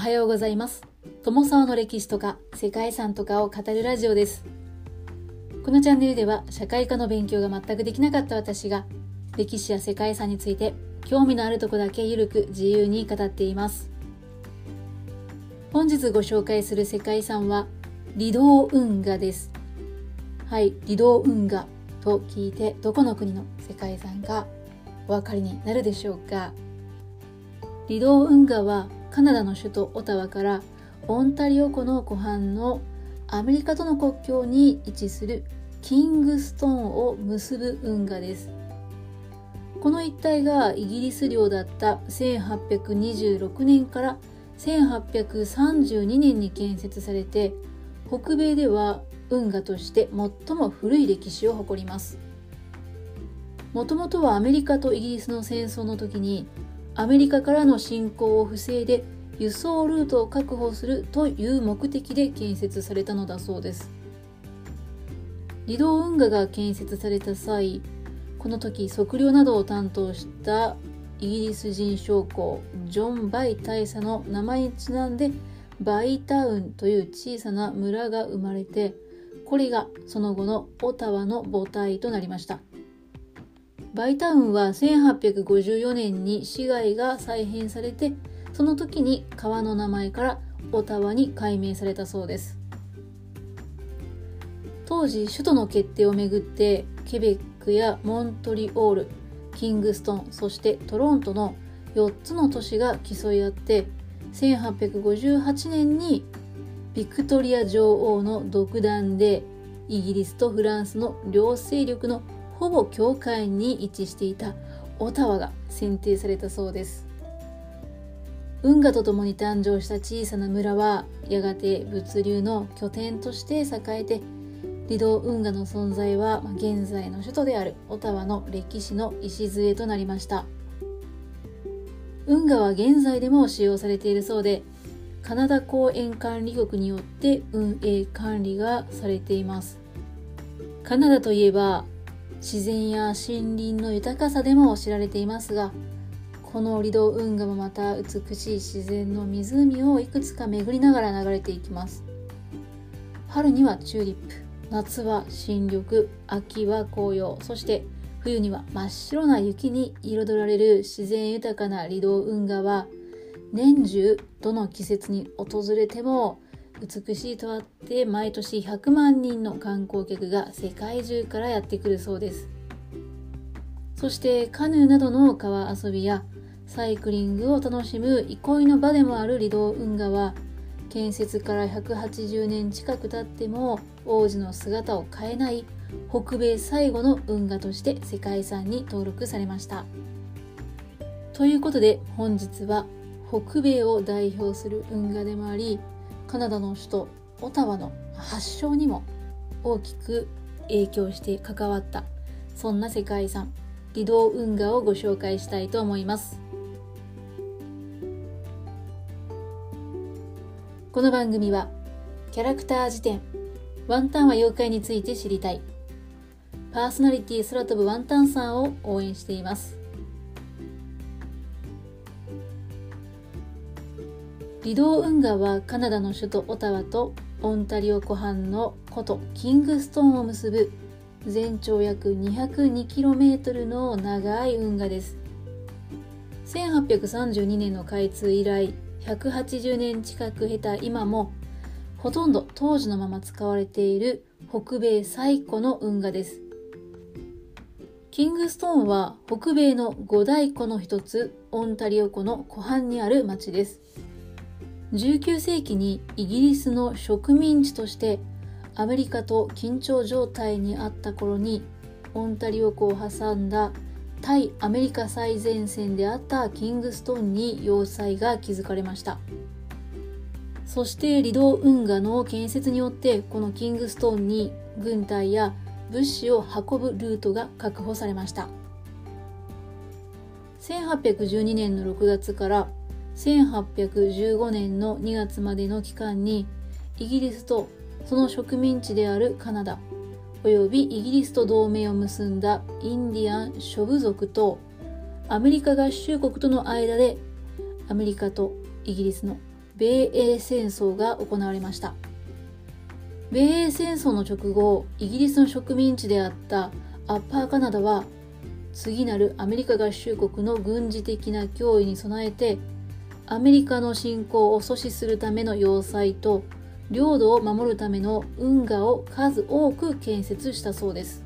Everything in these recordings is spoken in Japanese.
おはようございます。友沢の歴史とか世界遺産とかを語るラジオです。このチャンネルでは社会科の勉強が全くできなかった私が歴史や世界遺産について興味のあるとこだけゆるく自由に語っています。本日ご紹介する世界遺産は離道運河です。はい離道運河と聞いてどこの国の世界遺産かお分かりになるでしょうか。離道運河はカナダの首都オタワからオンタリオ湖の湖畔のアメリカとの国境に位置するキングストーンを結ぶ運河です。この一帯がイギリス領だった1826年から1832年に建設されて北米では運河として最も古い歴史を誇ります。もともとはアメリカとイギリスの戦争の時にアメリカからの侵攻を防いで輸送ルートを確保するという目的で建設されたのだそうです。離道運河が建設された際この時測量などを担当したイギリス人将校ジョン・バイ大佐の名前にちなんでバイタウンという小さな村が生まれてこれがその後のオタワの母体となりました。バイタウンは1854年に市街が再編されてその時に川の名前からオタワに改名されたそうです。当時首都の決定をめぐってケベックやモントリオールキングストンそしてトロントの4つの都市が競い合って1858年にビクトリア女王の独断でイギリスとフランスの両勢力のほぼ境界に位置していたオタワが選定されたそうです。運河とともに誕生した小さな村はやがて物流の拠点として栄えて離島運河の存在は現在の首都であるオタワの歴史の礎となりました。運河は現在でも使用されているそうでカナダ公園管理局によって運営管理がされています。カナダといえば自然や森林の豊かさでも知られていますがこの離島運河もまた美しい自然の湖をいくつか巡りながら流れていきます。春にはチューリップ夏は新緑秋は紅葉そして冬には真っ白な雪に彩られる自然豊かな離島運河は年中どの季節に訪れても美しいとあって毎年100万人の観光客が世界中からやってくるそうです。そしてカヌーなどの川遊びやサイクリングを楽しむ憩いの場でもある離島運河は建設から180年近く経っても王子の姿を変えない北米最後の運河として世界遺産に登録されました。ということで本日は北米を代表する運河でもありカナダの首都オタワの発祥にも大きく影響して関わったそんな世界遺産離島運河をご紹介したいと思います。この番組はキャラクター辞典ワンタンは妖怪について知りたい。パーソナリティ空飛ぶワンタンさんを応援しています。離島運河はカナダの首都オタワとオンタリオ湖畔の古都キングストーンを結ぶ全長約 202km の長い運河です。1832年の開通以来180年近く経た今もほとんど当時のまま使われている北米最古の運河です。キングストーンは北米の五大湖の一つオンタリオ湖の湖畔にある町です。19世紀にイギリスの植民地としてアメリカと緊張状態にあった頃にオンタリオ湖を挟んだ対アメリカ最前線であったキングストンに要塞が築かれました。そして離島運河の建設によってこのキングストンに軍隊や物資を運ぶルートが確保されました。1812年の6月から1815年の2月までの期間にイギリスとその植民地であるカナダおよびイギリスと同盟を結んだインディアン諸部族とアメリカ合衆国との間でアメリカとイギリスの米英戦争が行われました。米英戦争の直後イギリスの植民地であったアッパーカナダは次なるアメリカ合衆国の軍事的な脅威に備えてアメリカの侵攻を阻止するための要塞と領土を守るための運河を数多く建設したそうです。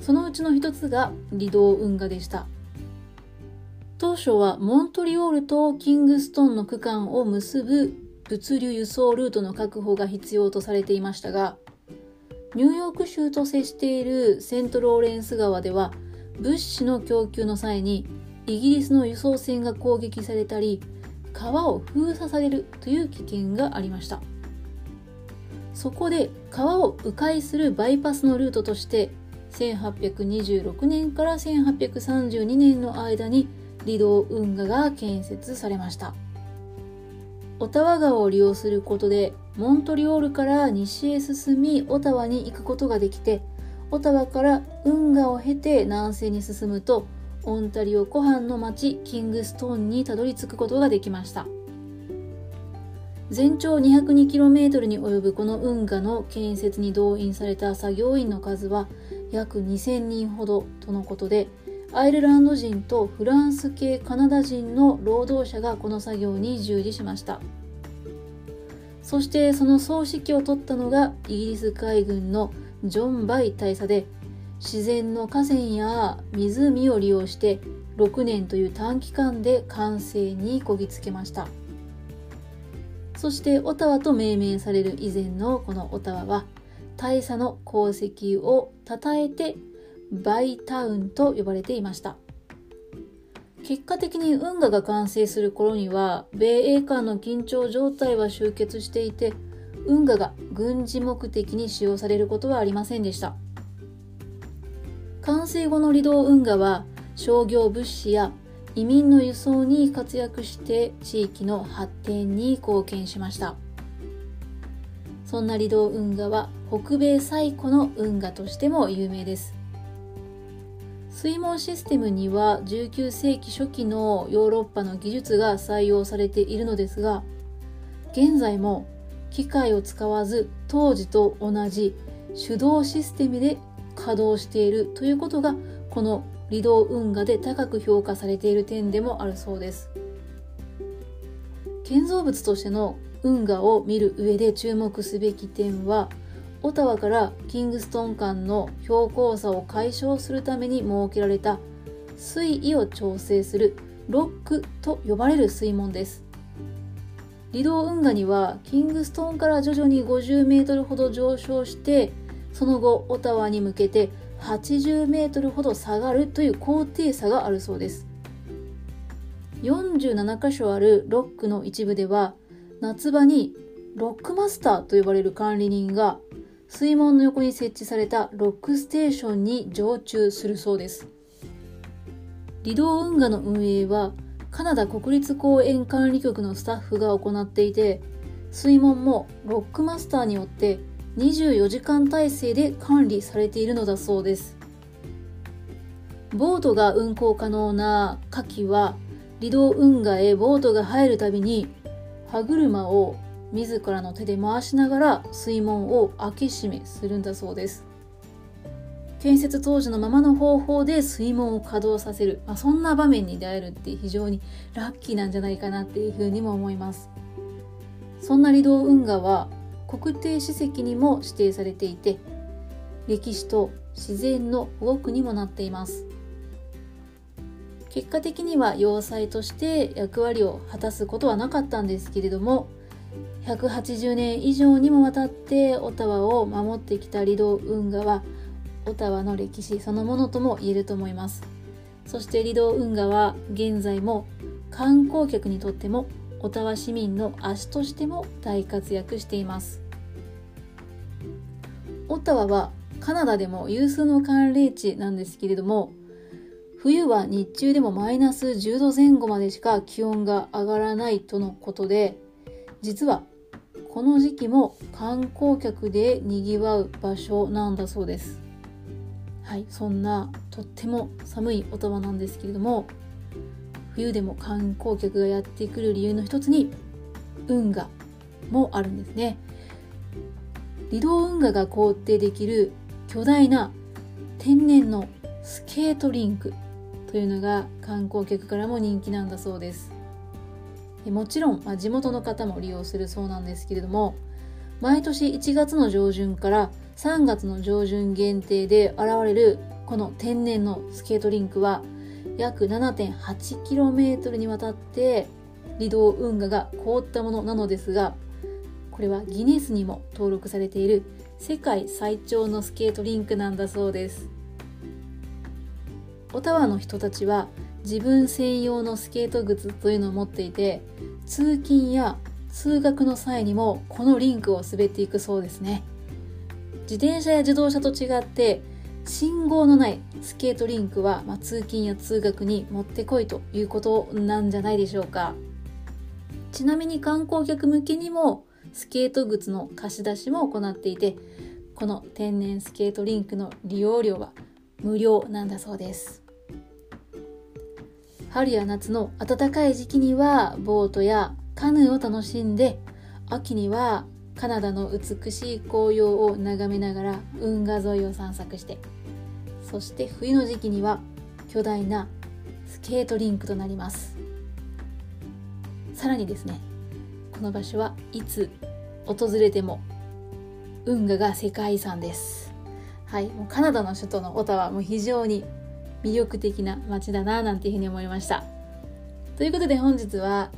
そのうちの一つが離島運河でした。当初はモントリオールとキングストンの区間を結ぶ物流輸送ルートの確保が必要とされていましたがニューヨーク州と接しているセントローレンス川では物資の供給の際にイギリスの輸送船が攻撃されたり川を封鎖されるという危険がありました。そこで川を迂回するバイパスのルートとして1826年から1832年の間に離島運河が建設されました。オタワ川を利用することでモントリオールから西へ進みオタワに行くことができてオタワから運河を経て南西に進むとオンタリオ湖畔の町キングストーンにたどり着くことができました。全長 202km に及ぶこの運河の建設に動員された作業員の数は約2000人ほどとのことでアイルランド人とフランス系カナダ人の労働者がこの作業に従事しました。そしてその総指揮を取ったのがイギリス海軍のジョン・バイ大佐で自然の河川や湖を利用して6年という短期間で完成にこぎつけました。そしてオタワと命名される以前のこのオタワは大佐の功績を称えてバイタウンと呼ばれていました。結果的に運河が完成する頃には米英間の緊張状態は終結していて運河が軍事目的に使用されることはありませんでした。完成後の離島運河は商業物資や移民の輸送に活躍して地域の発展に貢献しました。そんな離島運河は北米最古の運河としても有名です。水門システムには19世紀初期のヨーロッパの技術が採用されているのですが現在も機械を使わず当時と同じ手動システムで稼働しているということがこの離島運河で高く評価されている点でもあるそうです。建造物としての運河を見る上で注目すべき点はオタワからキングストン間の標高差を解消するために設けられた水位を調整するロックと呼ばれる水門です。離島運河にはキングストンから徐々に50メートルほど上昇してその後オタワに向けて80メートルほど下がるという高低差があるそうです。47箇所あるロックの一部では夏場にロックマスターと呼ばれる管理人が水門の横に設置されたロックステーションに常駐するそうです。離島運河の運営はカナダ国立公園管理局のスタッフが行っていて水門もロックマスターによって24時間体制で管理されているのだそうです。ボートが運航可能な夏季は離島運河へボートが入るたびに歯車を自らの手で回しながら水門を開け閉めするんだそうです。建設当時のままの方法で水門を稼働させる、まあ、そんな場面に出会えるって非常にラッキーなんじゃないかなっていうふうにも思います。そんな離島運河は国定史跡にも指定されていて歴史と自然の保護区にもなっています。結果的には要塞として役割を果たすことはなかったんですけれども180年以上にもわたってオタワを守ってきた離島運河はオタワの歴史そのものとも言えると思います。そして離島運河は現在も観光客にとってもオタワ市民の足としても大活躍しています。オタワはカナダでも有数の寒冷地なんですけれども冬は日中でもマイナス10度前後までしか気温が上がらないとのことで実はこの時期も観光客でにぎわう場所なんだそうです。はいそんなとっても寒いオタワなんですけれども冬でも観光客がやってくる理由の一つに運河もあるんですね。離島運河が凍ってできる巨大な天然のスケートリンクというのが観光客からも人気なんだそうです。もちろん、まあ、地元の方も利用するそうなんですけれども毎年1月の上旬から3月の上旬限定で現れるこの天然のスケートリンクは約 7.8km にわたって離島運河が凍ったものなのですがこれはギネスにも登録されている世界最長のスケートリンクなんだそうです。オタワの人たちは自分専用のスケート靴というのを持っていて通勤や通学の際にもこのリンクを滑っていくそうですね。自転車や自動車と違って信号のないスケートリンクは、まあ、通勤や通学にもってこいということなんじゃないでしょうか。ちなみに観光客向けにもスケート靴の貸し出しも行っていてこの天然スケートリンクの利用料は無料なんだそうです。春や夏の暖かい時期にはボートやカヌーを楽しんで秋にはカナダの美しい紅葉を眺めながら運河沿いを散策してそして冬の時期には巨大なスケートリンクとなります。さらにですねこの場所はいつ訪れても運河が世界遺産です。はいもうカナダの首都のオタワも非常に魅力的な街だななんていうふうに思いました。ということで本日は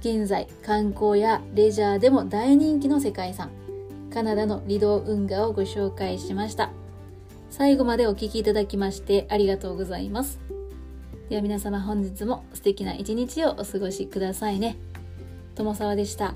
現在観光やレジャーでも大人気の世界遺産カナダの離島運河をご紹介しました。最後までお聴きいただきましてありがとうございます。では皆様本日も素敵な一日をお過ごしくださいね。友沢でした。